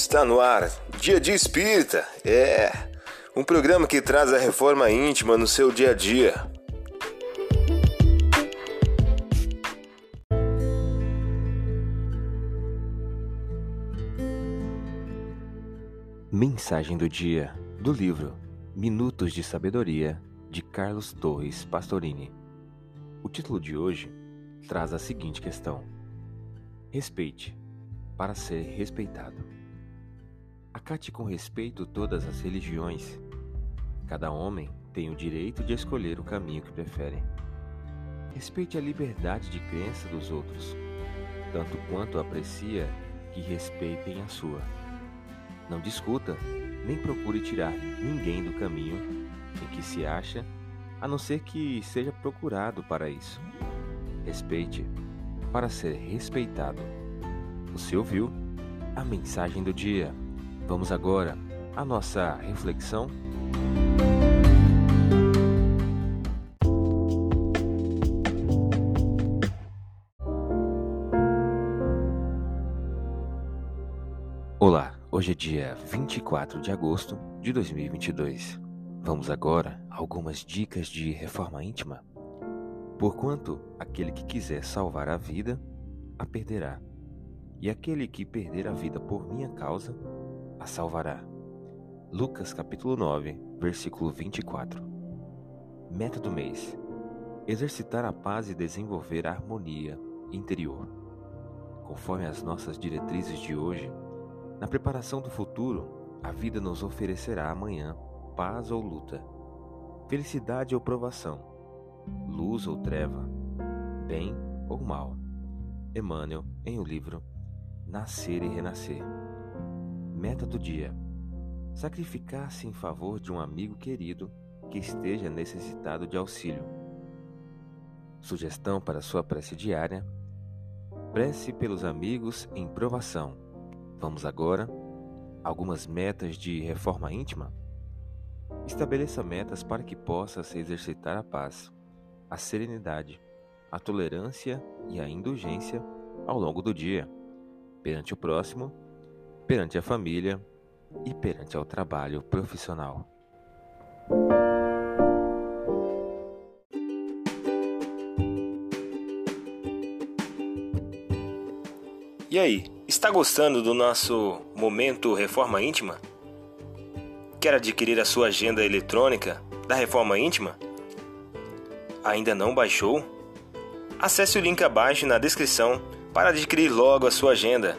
Está no ar, Dia de Espírita. É um programa que traz a reforma íntima no seu dia a dia. Mensagem do dia do livro Minutos de Sabedoria de Carlos Torres Pastorini. O título de hoje traz a seguinte questão: Respeite para ser respeitado. Acate com respeito todas as religiões. Cada homem tem o direito de escolher o caminho que prefere. Respeite a liberdade de crença dos outros, tanto quanto aprecia que respeitem a sua. Não discuta, nem procure tirar ninguém do caminho em que se acha, a não ser que seja procurado para isso. Respeite para ser respeitado. Você ouviu a mensagem do dia. Vamos agora à nossa reflexão. Olá, hoje é dia 24 de agosto de 2022. Vamos agora a algumas dicas de reforma íntima. Porquanto aquele que quiser salvar a vida, a perderá, e aquele que perder a vida por minha causa, a salvará. Lucas capítulo 9, versículo 24. Meta do mês: exercitar a paz e desenvolver a harmonia interior. Conforme as nossas diretrizes de hoje, na preparação do futuro, a vida nos oferecerá amanhã paz ou luta, felicidade ou provação, luz ou treva, bem ou mal. Emmanuel, em o livro Nascer e Renascer. Meta do dia: sacrificar-se em favor de um amigo querido que esteja necessitado de auxílio. Sugestão para sua prece diária: prece pelos amigos em provação Vamos agora algumas metas de reforma íntima? Estabeleça metas para que possas exercitar a paz, a serenidade, a tolerância e a indulgência ao longo do dia, perante o próximo, perante a família e perante ao trabalho profissional. E aí, está gostando do nosso momento Reforma Íntima? Quer adquirir a sua agenda eletrônica da Reforma Íntima? Ainda não baixou? Acesse o link abaixo na descrição para adquirir logo a sua agenda.